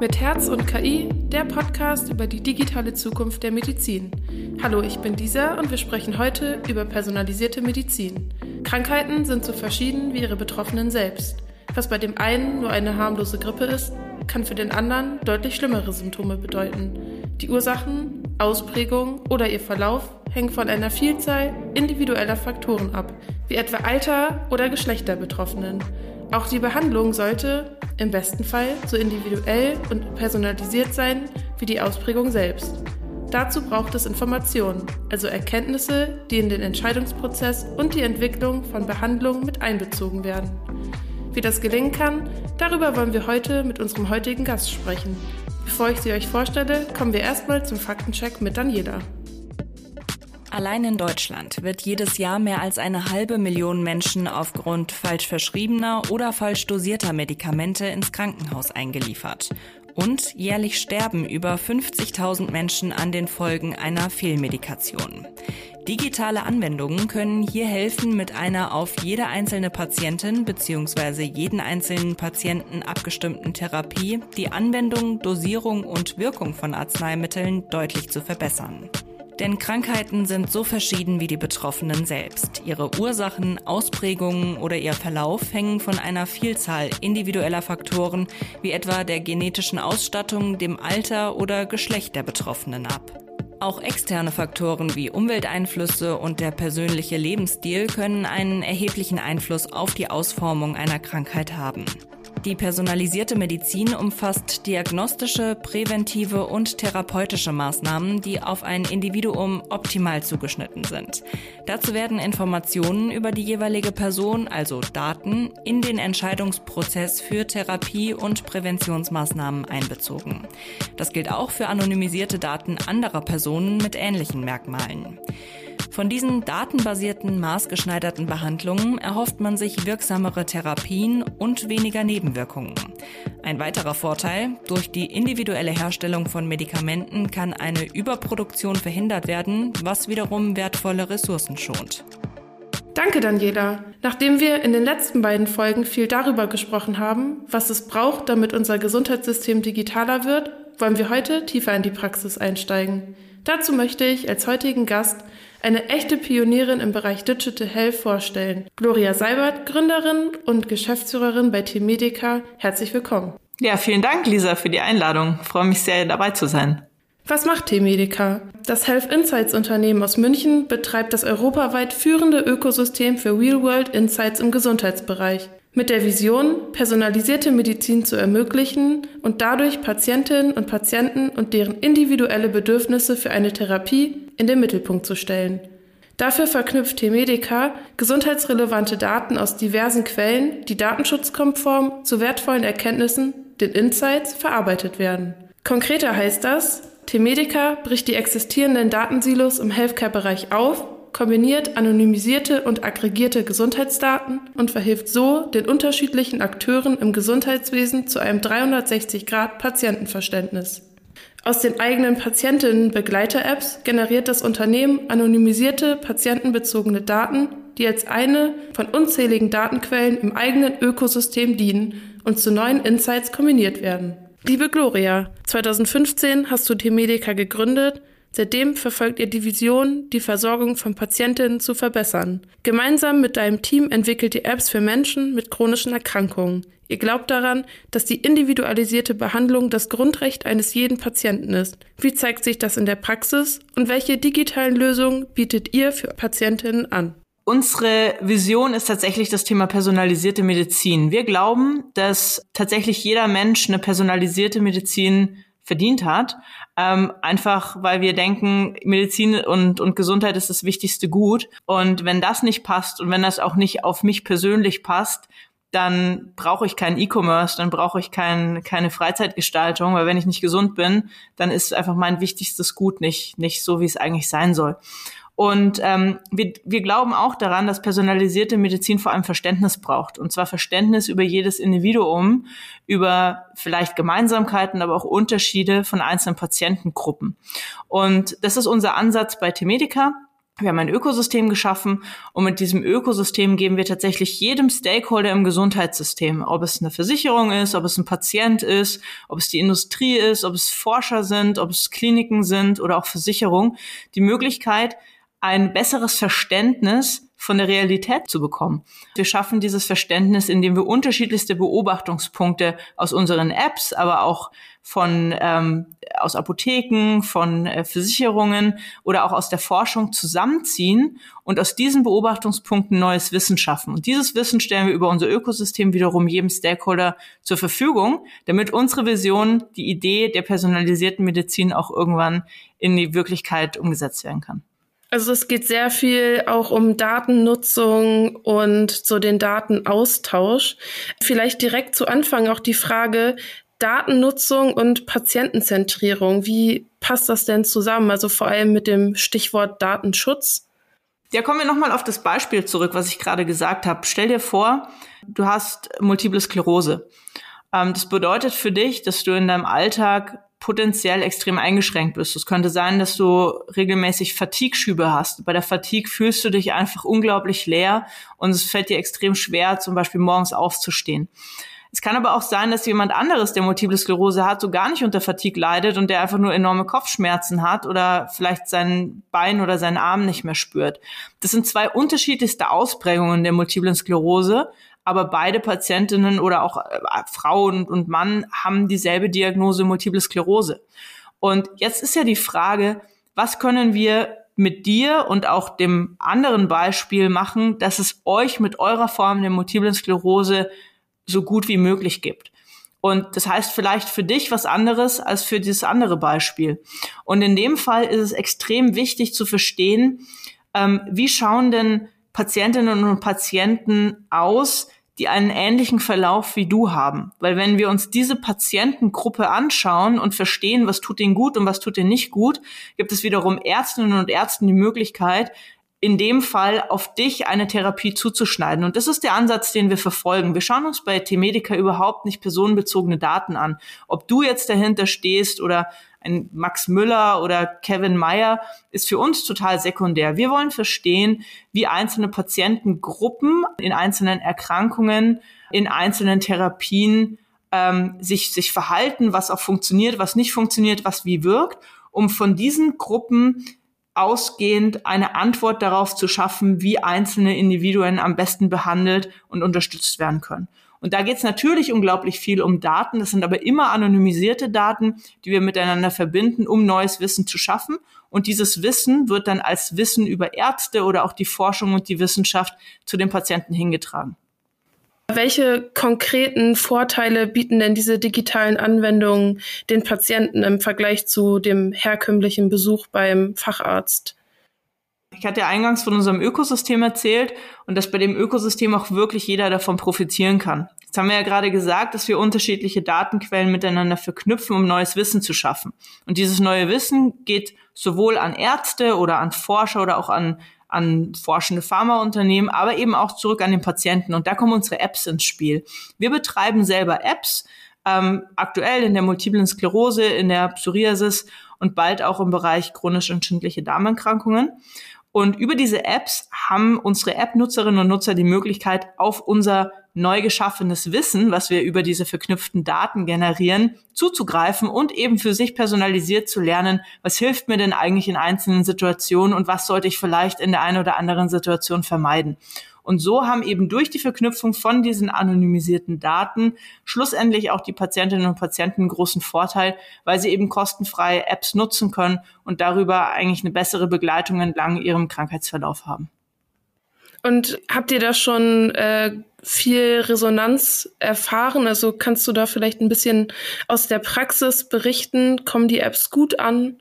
Mit Herz und KI, der Podcast über die digitale Zukunft der Medizin. Hallo, ich bin Lisa und wir sprechen heute über personalisierte Medizin. Krankheiten sind so verschieden wie ihre Betroffenen selbst. Was bei dem einen nur eine harmlose Grippe ist, kann für den anderen deutlich schlimmere Symptome bedeuten. Die Ursachen, Ausprägung oder ihr Verlauf hängen von einer Vielzahl individueller Faktoren ab, wie etwa Alter oder Geschlecht der Betroffenen. Auch die Behandlung sollte, im besten Fall, so individuell und personalisiert sein wie die Ausprägung selbst. Dazu braucht es Informationen, also Erkenntnisse, die in den Entscheidungsprozess und die Entwicklung von Behandlungen mit einbezogen werden. Wie das gelingen kann, darüber wollen wir heute mit unserem heutigen Gast sprechen. Bevor ich sie euch vorstelle, kommen wir erstmal zum Faktencheck mit Daniela. Allein in Deutschland wird jedes Jahr mehr als eine halbe Million Menschen aufgrund falsch verschriebener oder falsch dosierter Medikamente ins Krankenhaus eingeliefert. Und jährlich sterben über 50.000 Menschen an den Folgen einer Fehlmedikation. Digitale Anwendungen können hier helfen, mit einer auf jede einzelne Patientin bzw. jeden einzelnen Patienten abgestimmten Therapie die Anwendung, Dosierung und Wirkung von Arzneimitteln deutlich zu verbessern. Denn Krankheiten sind so verschieden wie die Betroffenen selbst. Ihre Ursachen, Ausprägungen oder ihr Verlauf hängen von einer Vielzahl individueller Faktoren wie etwa der genetischen Ausstattung, dem Alter oder Geschlecht der Betroffenen ab. Auch externe Faktoren wie Umwelteinflüsse und der persönliche Lebensstil können einen erheblichen Einfluss auf die Ausformung einer Krankheit haben. Die personalisierte Medizin umfasst diagnostische, präventive und therapeutische Maßnahmen, die auf ein Individuum optimal zugeschnitten sind. Dazu werden Informationen über die jeweilige Person, also Daten, in den Entscheidungsprozess für Therapie und Präventionsmaßnahmen einbezogen. Das gilt auch für anonymisierte Daten anderer Personen mit ähnlichen Merkmalen. Von diesen datenbasierten, maßgeschneiderten Behandlungen erhofft man sich wirksamere Therapien und weniger Nebenwirkungen. Ein weiterer Vorteil, durch die individuelle Herstellung von Medikamenten kann eine Überproduktion verhindert werden, was wiederum wertvolle Ressourcen schont. Danke, Daniela. Nachdem wir in den letzten beiden Folgen viel darüber gesprochen haben, was es braucht, damit unser Gesundheitssystem digitaler wird, wollen wir heute tiefer in die Praxis einsteigen. Dazu möchte ich als heutigen Gast eine echte Pionierin im Bereich Digital Health vorstellen. Gloria Seibert, Gründerin und Geschäftsführerin bei Team Medica. Herzlich willkommen. Ja, vielen Dank, Lisa, für die Einladung. Ich freue mich sehr, dabei zu sein. Was macht T-Medica? Das Health Insights Unternehmen aus München betreibt das europaweit führende Ökosystem für Real-World Insights im Gesundheitsbereich. Mit der Vision, personalisierte Medizin zu ermöglichen und dadurch Patientinnen und Patienten und deren individuelle Bedürfnisse für eine Therapie in den Mittelpunkt zu stellen. Dafür verknüpft T-Medica gesundheitsrelevante Daten aus diversen Quellen, die datenschutzkonform zu wertvollen Erkenntnissen, den Insights, verarbeitet werden. Konkreter heißt das, T-Medica bricht die existierenden Datensilos im Healthcare-Bereich auf kombiniert anonymisierte und aggregierte Gesundheitsdaten und verhilft so den unterschiedlichen Akteuren im Gesundheitswesen zu einem 360-Grad-Patientenverständnis. Aus den eigenen Patientinnen-Begleiter-Apps generiert das Unternehmen anonymisierte patientenbezogene Daten, die als eine von unzähligen Datenquellen im eigenen Ökosystem dienen und zu neuen Insights kombiniert werden. Liebe Gloria, 2015 hast du T-Medica gegründet Seitdem verfolgt ihr die Vision, die Versorgung von Patientinnen zu verbessern. Gemeinsam mit deinem Team entwickelt ihr Apps für Menschen mit chronischen Erkrankungen. Ihr glaubt daran, dass die individualisierte Behandlung das Grundrecht eines jeden Patienten ist. Wie zeigt sich das in der Praxis und welche digitalen Lösungen bietet ihr für Patientinnen an? Unsere Vision ist tatsächlich das Thema personalisierte Medizin. Wir glauben, dass tatsächlich jeder Mensch eine personalisierte Medizin verdient hat. Ähm, einfach weil wir denken, Medizin und, und Gesundheit ist das wichtigste Gut. Und wenn das nicht passt und wenn das auch nicht auf mich persönlich passt, dann brauche ich keinen E-Commerce, dann brauche ich kein, keine Freizeitgestaltung, weil wenn ich nicht gesund bin, dann ist einfach mein wichtigstes Gut nicht, nicht so, wie es eigentlich sein soll. Und ähm, wir, wir glauben auch daran, dass personalisierte Medizin vor allem Verständnis braucht. Und zwar Verständnis über jedes Individuum, über vielleicht Gemeinsamkeiten, aber auch Unterschiede von einzelnen Patientengruppen. Und das ist unser Ansatz bei T-Medica. Wir haben ein Ökosystem geschaffen und mit diesem Ökosystem geben wir tatsächlich jedem Stakeholder im Gesundheitssystem, ob es eine Versicherung ist, ob es ein Patient ist, ob es die Industrie ist, ob es Forscher sind, ob es Kliniken sind oder auch Versicherung, die Möglichkeit, ein besseres Verständnis von der Realität zu bekommen. Wir schaffen dieses Verständnis, indem wir unterschiedlichste Beobachtungspunkte aus unseren Apps, aber auch von ähm, aus Apotheken, von äh, Versicherungen oder auch aus der Forschung zusammenziehen und aus diesen Beobachtungspunkten neues Wissen schaffen. Und dieses Wissen stellen wir über unser Ökosystem wiederum jedem Stakeholder zur Verfügung, damit unsere Vision, die Idee der personalisierten Medizin auch irgendwann in die Wirklichkeit umgesetzt werden kann. Also es geht sehr viel auch um Datennutzung und so den Datenaustausch. Vielleicht direkt zu Anfang auch die Frage Datennutzung und Patientenzentrierung. Wie passt das denn zusammen? Also vor allem mit dem Stichwort Datenschutz. Ja, kommen wir nochmal auf das Beispiel zurück, was ich gerade gesagt habe. Stell dir vor, du hast multiple Sklerose. Ähm, das bedeutet für dich, dass du in deinem Alltag potenziell extrem eingeschränkt bist. Es könnte sein, dass du regelmäßig Fatigue-Schübe hast. Bei der Fatigue fühlst du dich einfach unglaublich leer und es fällt dir extrem schwer, zum Beispiel morgens aufzustehen. Es kann aber auch sein, dass jemand anderes, der Multiple Sklerose hat, so gar nicht unter Fatigue leidet und der einfach nur enorme Kopfschmerzen hat oder vielleicht sein Bein oder seinen Arm nicht mehr spürt. Das sind zwei unterschiedlichste Ausprägungen der Multiplen Sklerose aber beide Patientinnen oder auch äh, Frauen und Mann haben dieselbe Diagnose Multiple Sklerose. Und jetzt ist ja die Frage, was können wir mit dir und auch dem anderen Beispiel machen, dass es euch mit eurer Form der Multiplen Sklerose so gut wie möglich gibt. Und das heißt vielleicht für dich was anderes als für dieses andere Beispiel. Und in dem Fall ist es extrem wichtig zu verstehen, ähm, wie schauen denn Patientinnen und Patienten aus, die einen ähnlichen Verlauf wie du haben. Weil wenn wir uns diese Patientengruppe anschauen und verstehen, was tut ihnen gut und was tut ihnen nicht gut, gibt es wiederum Ärztinnen und Ärzten die Möglichkeit, in dem Fall auf dich eine Therapie zuzuschneiden. Und das ist der Ansatz, den wir verfolgen. Wir schauen uns bei T-Medica überhaupt nicht personenbezogene Daten an. Ob du jetzt dahinter stehst oder ein Max Müller oder Kevin Meyer ist für uns total sekundär. Wir wollen verstehen, wie einzelne Patientengruppen in einzelnen Erkrankungen, in einzelnen Therapien ähm, sich, sich verhalten, was auch funktioniert, was nicht funktioniert, was wie wirkt, um von diesen Gruppen ausgehend eine Antwort darauf zu schaffen, wie einzelne Individuen am besten behandelt und unterstützt werden können. Und da geht es natürlich unglaublich viel um Daten. Das sind aber immer anonymisierte Daten, die wir miteinander verbinden, um neues Wissen zu schaffen. Und dieses Wissen wird dann als Wissen über Ärzte oder auch die Forschung und die Wissenschaft zu den Patienten hingetragen. Welche konkreten Vorteile bieten denn diese digitalen Anwendungen den Patienten im Vergleich zu dem herkömmlichen Besuch beim Facharzt? Ich hatte ja eingangs von unserem Ökosystem erzählt und dass bei dem Ökosystem auch wirklich jeder davon profitieren kann. Jetzt haben wir ja gerade gesagt, dass wir unterschiedliche Datenquellen miteinander verknüpfen, um neues Wissen zu schaffen. Und dieses neue Wissen geht sowohl an Ärzte oder an Forscher oder auch an, an forschende Pharmaunternehmen, aber eben auch zurück an den Patienten. Und da kommen unsere Apps ins Spiel. Wir betreiben selber Apps, ähm, aktuell in der multiplen Sklerose, in der Psoriasis und bald auch im Bereich chronisch entzündliche Darmerkrankungen. Und über diese Apps haben unsere App-Nutzerinnen und Nutzer die Möglichkeit, auf unser neu geschaffenes Wissen, was wir über diese verknüpften Daten generieren, zuzugreifen und eben für sich personalisiert zu lernen, was hilft mir denn eigentlich in einzelnen Situationen und was sollte ich vielleicht in der einen oder anderen Situation vermeiden. Und so haben eben durch die Verknüpfung von diesen anonymisierten Daten schlussendlich auch die Patientinnen und Patienten einen großen Vorteil, weil sie eben kostenfreie Apps nutzen können und darüber eigentlich eine bessere Begleitung entlang ihrem Krankheitsverlauf haben. Und habt ihr da schon äh, viel Resonanz erfahren? Also kannst du da vielleicht ein bisschen aus der Praxis berichten? Kommen die Apps gut an?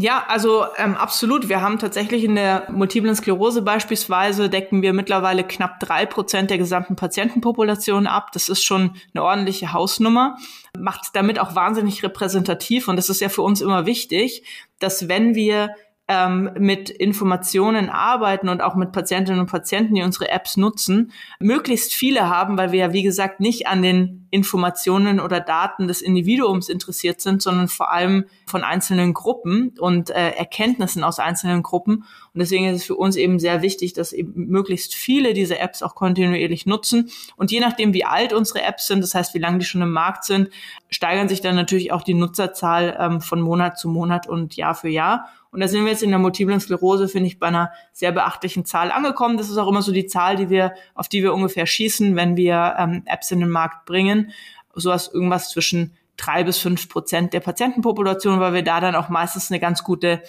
Ja, also ähm, absolut. Wir haben tatsächlich in der multiplen Sklerose beispielsweise decken wir mittlerweile knapp drei Prozent der gesamten Patientenpopulation ab. Das ist schon eine ordentliche Hausnummer, macht damit auch wahnsinnig repräsentativ. Und das ist ja für uns immer wichtig, dass wenn wir ähm, mit Informationen arbeiten und auch mit Patientinnen und Patienten, die unsere Apps nutzen, möglichst viele haben, weil wir ja, wie gesagt, nicht an den Informationen oder Daten des Individuums interessiert sind, sondern vor allem von einzelnen Gruppen und äh, Erkenntnissen aus einzelnen Gruppen. Und deswegen ist es für uns eben sehr wichtig, dass eben möglichst viele diese Apps auch kontinuierlich nutzen. Und je nachdem, wie alt unsere Apps sind, das heißt, wie lange die schon im Markt sind, steigern sich dann natürlich auch die Nutzerzahl ähm, von Monat zu Monat und Jahr für Jahr. Und da sind wir jetzt in der multiplen Sklerose, finde ich, bei einer sehr beachtlichen Zahl angekommen. Das ist auch immer so die Zahl, die wir, auf die wir ungefähr schießen, wenn wir ähm, Apps in den Markt bringen. So was irgendwas zwischen drei bis fünf Prozent der Patientenpopulation, weil wir da dann auch meistens eine ganz gute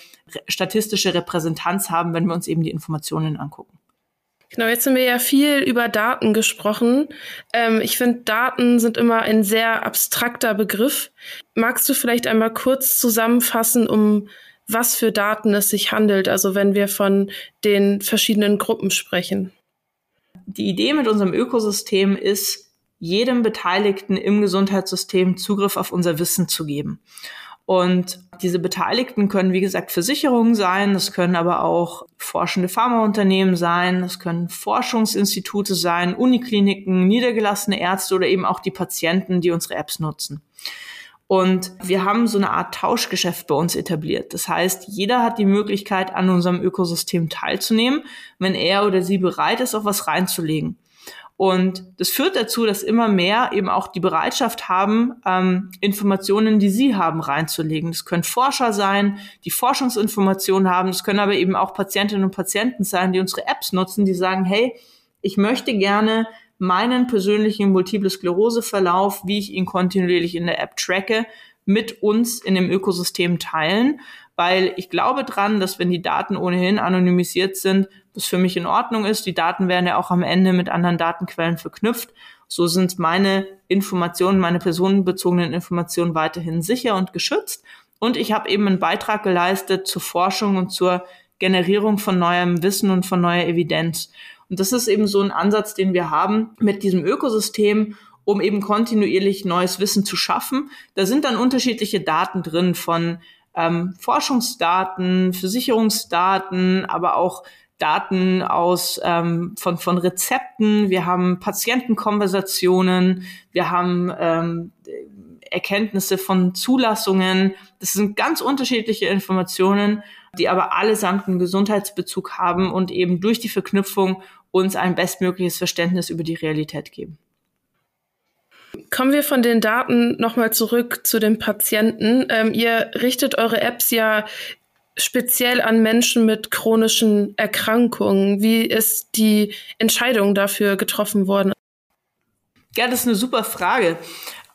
statistische Repräsentanz haben, wenn wir uns eben die Informationen angucken. Genau, jetzt haben wir ja viel über Daten gesprochen. Ähm, ich finde, Daten sind immer ein sehr abstrakter Begriff. Magst du vielleicht einmal kurz zusammenfassen, um was für Daten es sich handelt, also wenn wir von den verschiedenen Gruppen sprechen. Die Idee mit unserem Ökosystem ist, jedem Beteiligten im Gesundheitssystem Zugriff auf unser Wissen zu geben. Und diese Beteiligten können, wie gesagt, Versicherungen sein, das können aber auch forschende Pharmaunternehmen sein, das können Forschungsinstitute sein, Unikliniken, niedergelassene Ärzte oder eben auch die Patienten, die unsere Apps nutzen. Und wir haben so eine Art Tauschgeschäft bei uns etabliert. Das heißt, jeder hat die Möglichkeit, an unserem Ökosystem teilzunehmen, wenn er oder sie bereit ist, auch was reinzulegen. Und das führt dazu, dass immer mehr eben auch die Bereitschaft haben, ähm, Informationen, die sie haben, reinzulegen. Das können Forscher sein, die Forschungsinformationen haben. Das können aber eben auch Patientinnen und Patienten sein, die unsere Apps nutzen, die sagen, hey, ich möchte gerne meinen persönlichen Multiple Sklerose-Verlauf, wie ich ihn kontinuierlich in der App tracke, mit uns in dem Ökosystem teilen, weil ich glaube dran, dass wenn die Daten ohnehin anonymisiert sind, das für mich in Ordnung ist. Die Daten werden ja auch am Ende mit anderen Datenquellen verknüpft. So sind meine Informationen, meine personenbezogenen Informationen weiterhin sicher und geschützt. Und ich habe eben einen Beitrag geleistet zur Forschung und zur Generierung von neuem Wissen und von neuer Evidenz. Und das ist eben so ein Ansatz, den wir haben mit diesem Ökosystem, um eben kontinuierlich neues Wissen zu schaffen. Da sind dann unterschiedliche Daten drin von ähm, Forschungsdaten, Versicherungsdaten, aber auch Daten aus ähm, von, von Rezepten, wir haben Patientenkonversationen, wir haben ähm, Erkenntnisse von Zulassungen. Das sind ganz unterschiedliche Informationen, die aber allesamt einen Gesundheitsbezug haben und eben durch die Verknüpfung uns ein bestmögliches Verständnis über die Realität geben. Kommen wir von den Daten nochmal zurück zu den Patienten. Ähm, ihr richtet eure Apps ja speziell an Menschen mit chronischen Erkrankungen. Wie ist die Entscheidung dafür getroffen worden? Ja, das ist eine super Frage.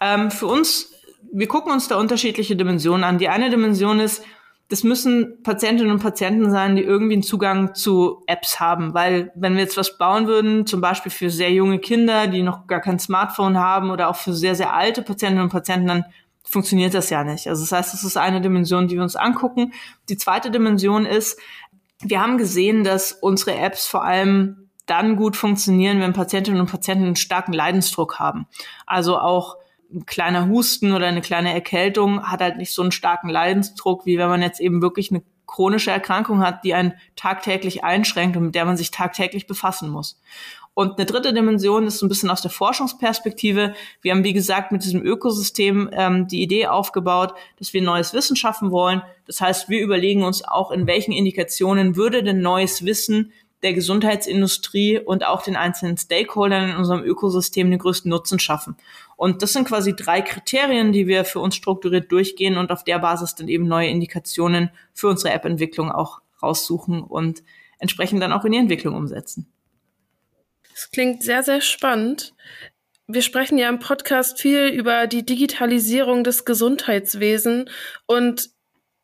Ähm, für uns, wir gucken uns da unterschiedliche Dimensionen an. Die eine Dimension ist, das müssen Patientinnen und Patienten sein, die irgendwie einen Zugang zu Apps haben. Weil wenn wir jetzt was bauen würden, zum Beispiel für sehr junge Kinder, die noch gar kein Smartphone haben oder auch für sehr, sehr alte Patientinnen und Patienten, dann funktioniert das ja nicht. Also das heißt, das ist eine Dimension, die wir uns angucken. Die zweite Dimension ist, wir haben gesehen, dass unsere Apps vor allem dann gut funktionieren, wenn Patientinnen und Patienten einen starken Leidensdruck haben. Also auch ein kleiner Husten oder eine kleine Erkältung hat halt nicht so einen starken Leidensdruck, wie wenn man jetzt eben wirklich eine chronische Erkrankung hat, die einen tagtäglich einschränkt und mit der man sich tagtäglich befassen muss. Und eine dritte Dimension ist so ein bisschen aus der Forschungsperspektive. Wir haben, wie gesagt, mit diesem Ökosystem ähm, die Idee aufgebaut, dass wir neues Wissen schaffen wollen. Das heißt, wir überlegen uns auch, in welchen Indikationen würde denn neues Wissen der Gesundheitsindustrie und auch den einzelnen Stakeholdern in unserem Ökosystem den größten Nutzen schaffen. Und das sind quasi drei Kriterien, die wir für uns strukturiert durchgehen und auf der Basis dann eben neue Indikationen für unsere App-Entwicklung auch raussuchen und entsprechend dann auch in die Entwicklung umsetzen. Das klingt sehr, sehr spannend. Wir sprechen ja im Podcast viel über die Digitalisierung des Gesundheitswesens und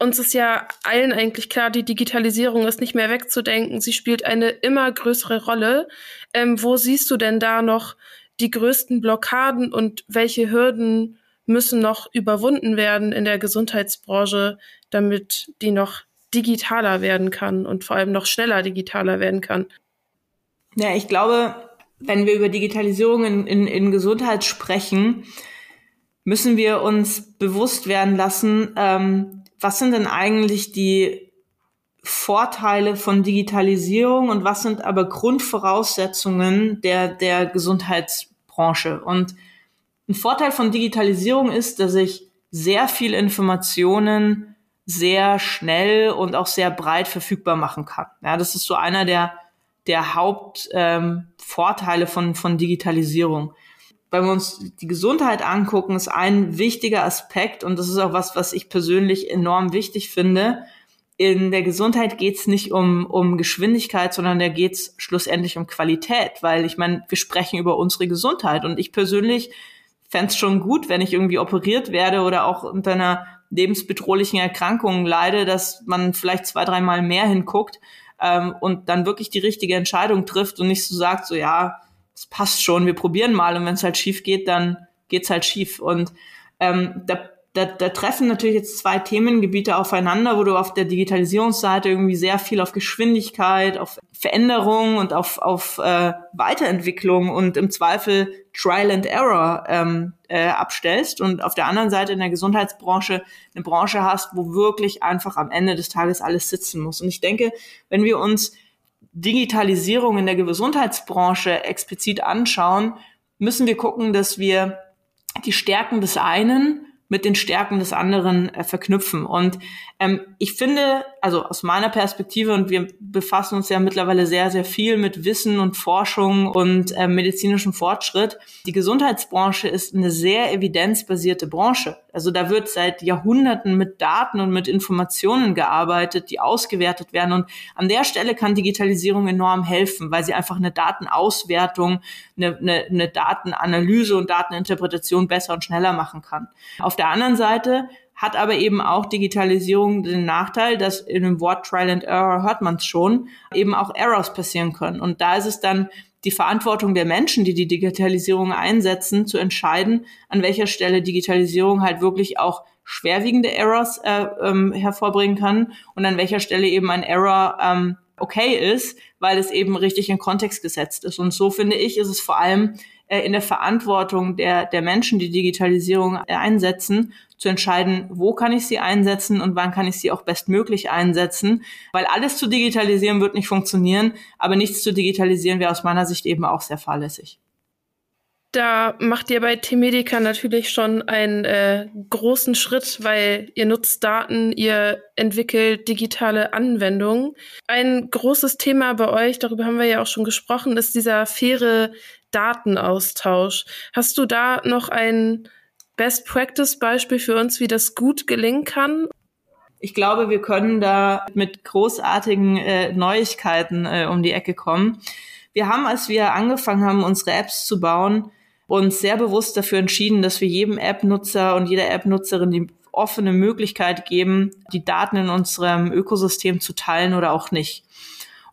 uns ist ja allen eigentlich klar, die Digitalisierung ist nicht mehr wegzudenken. Sie spielt eine immer größere Rolle. Ähm, wo siehst du denn da noch die größten Blockaden und welche Hürden müssen noch überwunden werden in der Gesundheitsbranche, damit die noch digitaler werden kann und vor allem noch schneller digitaler werden kann? Ja, ich glaube, wenn wir über Digitalisierung in, in, in Gesundheit sprechen, müssen wir uns bewusst werden lassen, ähm, was sind denn eigentlich die Vorteile von Digitalisierung und was sind aber Grundvoraussetzungen der, der Gesundheitsbranche? Und Ein Vorteil von Digitalisierung ist, dass ich sehr viel Informationen sehr schnell und auch sehr breit verfügbar machen kann. Ja, das ist so einer der, der Hauptvorteile ähm, von, von Digitalisierung. Wenn wir uns die Gesundheit angucken, ist ein wichtiger Aspekt und das ist auch was, was ich persönlich enorm wichtig finde. In der Gesundheit geht es nicht um, um Geschwindigkeit, sondern da geht es schlussendlich um Qualität, weil ich meine, wir sprechen über unsere Gesundheit und ich persönlich fände schon gut, wenn ich irgendwie operiert werde oder auch unter einer lebensbedrohlichen Erkrankung leide, dass man vielleicht zwei, dreimal mehr hinguckt ähm, und dann wirklich die richtige Entscheidung trifft und nicht so sagt, so ja, es passt schon, wir probieren mal und wenn es halt schief geht, dann geht's halt schief. Und ähm, da da, da treffen natürlich jetzt zwei Themengebiete aufeinander, wo du auf der Digitalisierungsseite irgendwie sehr viel auf Geschwindigkeit, auf Veränderung und auf, auf äh, Weiterentwicklung und im Zweifel Trial and Error ähm, äh, abstellst und auf der anderen Seite in der Gesundheitsbranche eine Branche hast, wo wirklich einfach am Ende des Tages alles sitzen muss. Und ich denke, wenn wir uns Digitalisierung in der Gesundheitsbranche explizit anschauen, müssen wir gucken, dass wir die Stärken des einen mit den Stärken des anderen äh, verknüpfen. Und ähm, ich finde, also aus meiner Perspektive, und wir befassen uns ja mittlerweile sehr, sehr viel mit Wissen und Forschung und äh, medizinischem Fortschritt, die Gesundheitsbranche ist eine sehr evidenzbasierte Branche. Also da wird seit Jahrhunderten mit Daten und mit Informationen gearbeitet, die ausgewertet werden. Und an der Stelle kann Digitalisierung enorm helfen, weil sie einfach eine Datenauswertung, eine, eine, eine Datenanalyse und Dateninterpretation besser und schneller machen kann. Auf der anderen Seite hat aber eben auch Digitalisierung den Nachteil, dass in dem Wort Trial and Error hört man es schon, eben auch Errors passieren können. Und da ist es dann die Verantwortung der Menschen, die die Digitalisierung einsetzen, zu entscheiden, an welcher Stelle Digitalisierung halt wirklich auch schwerwiegende Errors äh, ähm, hervorbringen kann und an welcher Stelle eben ein Error ähm, okay ist, weil es eben richtig in Kontext gesetzt ist. Und so finde ich, ist es vor allem äh, in der Verantwortung der, der Menschen, die Digitalisierung einsetzen, zu entscheiden, wo kann ich sie einsetzen und wann kann ich sie auch bestmöglich einsetzen. Weil alles zu digitalisieren wird nicht funktionieren, aber nichts zu digitalisieren wäre aus meiner Sicht eben auch sehr fahrlässig. Da macht ihr bei T-Medica natürlich schon einen äh, großen Schritt, weil ihr nutzt Daten, ihr entwickelt digitale Anwendungen. Ein großes Thema bei euch, darüber haben wir ja auch schon gesprochen, ist dieser faire Datenaustausch. Hast du da noch ein Best-Practice-Beispiel für uns, wie das gut gelingen kann? Ich glaube, wir können da mit großartigen äh, Neuigkeiten äh, um die Ecke kommen. Wir haben, als wir angefangen haben, unsere Apps zu bauen, uns sehr bewusst dafür entschieden, dass wir jedem App-Nutzer und jeder App-Nutzerin die offene Möglichkeit geben, die Daten in unserem Ökosystem zu teilen oder auch nicht.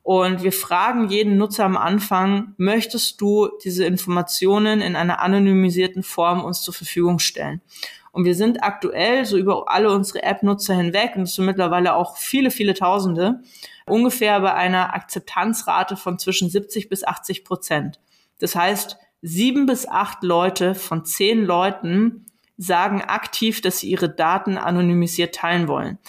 Und wir fragen jeden Nutzer am Anfang, möchtest du diese Informationen in einer anonymisierten Form uns zur Verfügung stellen? Und wir sind aktuell so über alle unsere App-Nutzer hinweg, und es sind mittlerweile auch viele, viele Tausende, ungefähr bei einer Akzeptanzrate von zwischen 70 bis 80 Prozent. Das heißt, sieben bis acht Leute von zehn Leuten sagen aktiv, dass sie ihre Daten anonymisiert teilen wollen.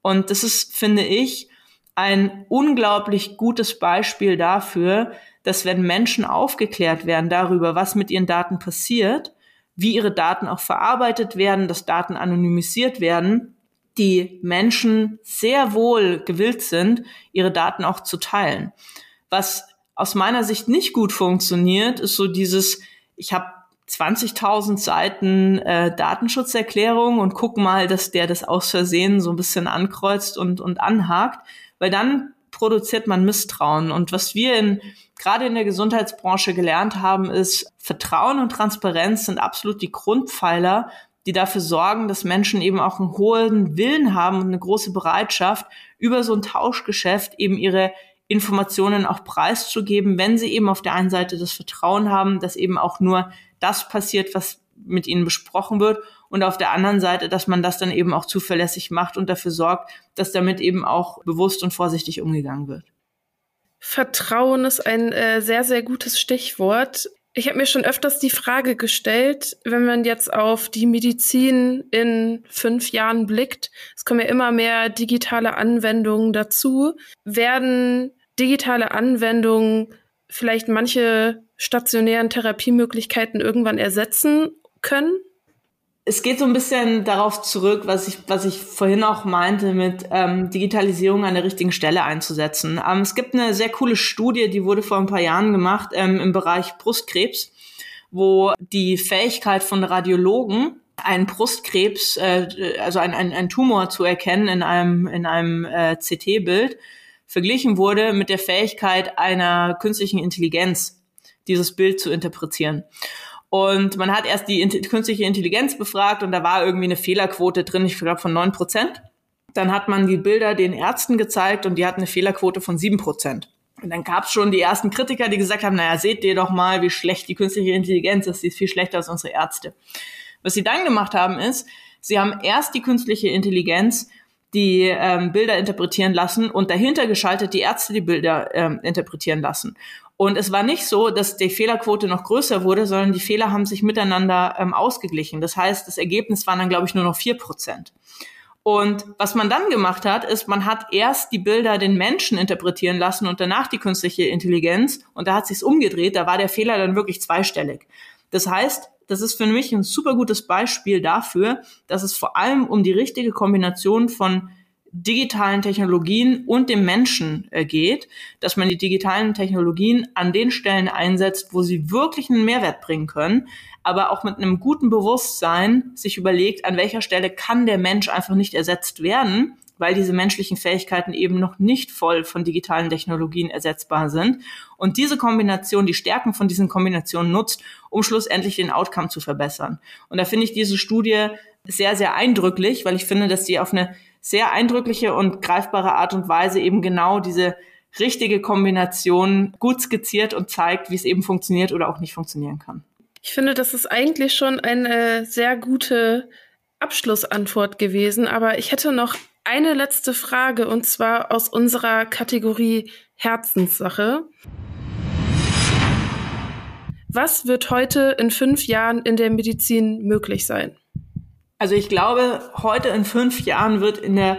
Und das ist, finde ich, ein unglaublich gutes Beispiel dafür, dass wenn Menschen aufgeklärt werden darüber, was mit ihren Daten passiert, wie ihre Daten auch verarbeitet werden, dass Daten anonymisiert werden, die Menschen sehr wohl gewillt sind, ihre Daten auch zu teilen. Was aus meiner Sicht nicht gut funktioniert, ist so dieses, ich habe 20.000 Seiten äh, Datenschutzerklärung und guck mal, dass der das aus Versehen so ein bisschen ankreuzt und, und anhakt weil dann produziert man Misstrauen. Und was wir in, gerade in der Gesundheitsbranche gelernt haben, ist, Vertrauen und Transparenz sind absolut die Grundpfeiler, die dafür sorgen, dass Menschen eben auch einen hohen Willen haben und eine große Bereitschaft, über so ein Tauschgeschäft eben ihre Informationen auch preiszugeben, wenn sie eben auf der einen Seite das Vertrauen haben, dass eben auch nur das passiert, was mit ihnen besprochen wird und auf der anderen Seite, dass man das dann eben auch zuverlässig macht und dafür sorgt, dass damit eben auch bewusst und vorsichtig umgegangen wird. Vertrauen ist ein äh, sehr, sehr gutes Stichwort. Ich habe mir schon öfters die Frage gestellt, wenn man jetzt auf die Medizin in fünf Jahren blickt, es kommen ja immer mehr digitale Anwendungen dazu, werden digitale Anwendungen vielleicht manche stationären Therapiemöglichkeiten irgendwann ersetzen können? Es geht so ein bisschen darauf zurück, was ich, was ich vorhin auch meinte, mit ähm, Digitalisierung an der richtigen Stelle einzusetzen. Ähm, es gibt eine sehr coole Studie, die wurde vor ein paar Jahren gemacht ähm, im Bereich Brustkrebs, wo die Fähigkeit von Radiologen einen Brustkrebs, äh, also ein, ein, ein Tumor zu erkennen in einem, in einem äh, CT-Bild, verglichen wurde mit der Fähigkeit einer künstlichen Intelligenz, dieses Bild zu interpretieren. Und man hat erst die künstliche Intelligenz befragt und da war irgendwie eine Fehlerquote drin, ich glaube von neun Prozent. Dann hat man die Bilder den Ärzten gezeigt und die hatten eine Fehlerquote von sieben Prozent. Und dann gab es schon die ersten Kritiker, die gesagt haben, naja, seht ihr doch mal, wie schlecht die künstliche Intelligenz ist, sie ist viel schlechter als unsere Ärzte. Was sie dann gemacht haben, ist, sie haben erst die künstliche Intelligenz die ähm, Bilder interpretieren lassen und dahinter geschaltet die Ärzte die Bilder ähm, interpretieren lassen. Und es war nicht so, dass die Fehlerquote noch größer wurde, sondern die Fehler haben sich miteinander ähm, ausgeglichen. Das heißt, das Ergebnis waren dann, glaube ich, nur noch vier Prozent. Und was man dann gemacht hat, ist, man hat erst die Bilder den Menschen interpretieren lassen und danach die künstliche Intelligenz. Und da hat sich's umgedreht. Da war der Fehler dann wirklich zweistellig. Das heißt, das ist für mich ein super gutes Beispiel dafür, dass es vor allem um die richtige Kombination von digitalen Technologien und dem Menschen äh, geht, dass man die digitalen Technologien an den Stellen einsetzt, wo sie wirklich einen Mehrwert bringen können, aber auch mit einem guten Bewusstsein sich überlegt, an welcher Stelle kann der Mensch einfach nicht ersetzt werden, weil diese menschlichen Fähigkeiten eben noch nicht voll von digitalen Technologien ersetzbar sind. Und diese Kombination, die Stärken von diesen Kombinationen nutzt, um schlussendlich den Outcome zu verbessern. Und da finde ich diese Studie sehr, sehr eindrücklich, weil ich finde, dass die auf eine sehr eindrückliche und greifbare Art und Weise eben genau diese richtige Kombination gut skizziert und zeigt, wie es eben funktioniert oder auch nicht funktionieren kann. Ich finde, das ist eigentlich schon eine sehr gute Abschlussantwort gewesen, aber ich hätte noch eine letzte Frage und zwar aus unserer Kategorie Herzenssache. Was wird heute in fünf Jahren in der Medizin möglich sein? Also ich glaube, heute in fünf Jahren wird in der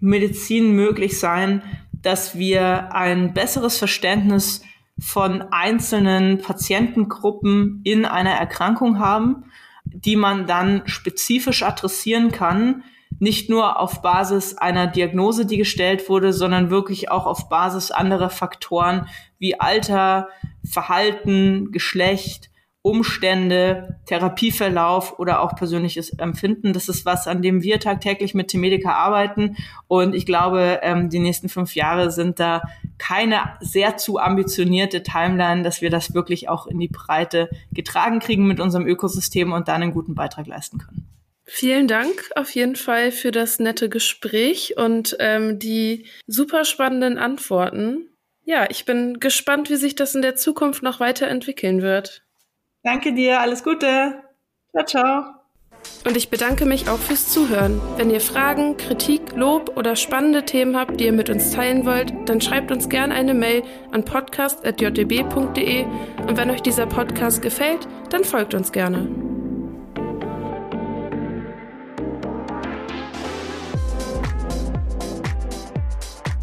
Medizin möglich sein, dass wir ein besseres Verständnis von einzelnen Patientengruppen in einer Erkrankung haben, die man dann spezifisch adressieren kann, nicht nur auf Basis einer Diagnose, die gestellt wurde, sondern wirklich auch auf Basis anderer Faktoren wie Alter, Verhalten, Geschlecht, Umstände, Therapieverlauf oder auch persönliches Empfinden. Das ist was, an dem wir tagtäglich mit Temedica arbeiten. Und ich glaube, ähm, die nächsten fünf Jahre sind da keine sehr zu ambitionierte Timeline, dass wir das wirklich auch in die Breite getragen kriegen mit unserem Ökosystem und dann einen guten Beitrag leisten können. Vielen Dank auf jeden Fall für das nette Gespräch und ähm, die super spannenden Antworten. Ja, ich bin gespannt, wie sich das in der Zukunft noch weiterentwickeln wird. Danke dir, alles Gute. Ciao, ciao. Und ich bedanke mich auch fürs Zuhören. Wenn ihr Fragen, Kritik, Lob oder spannende Themen habt, die ihr mit uns teilen wollt, dann schreibt uns gerne eine Mail an podcast.jdb.de und wenn euch dieser Podcast gefällt, dann folgt uns gerne.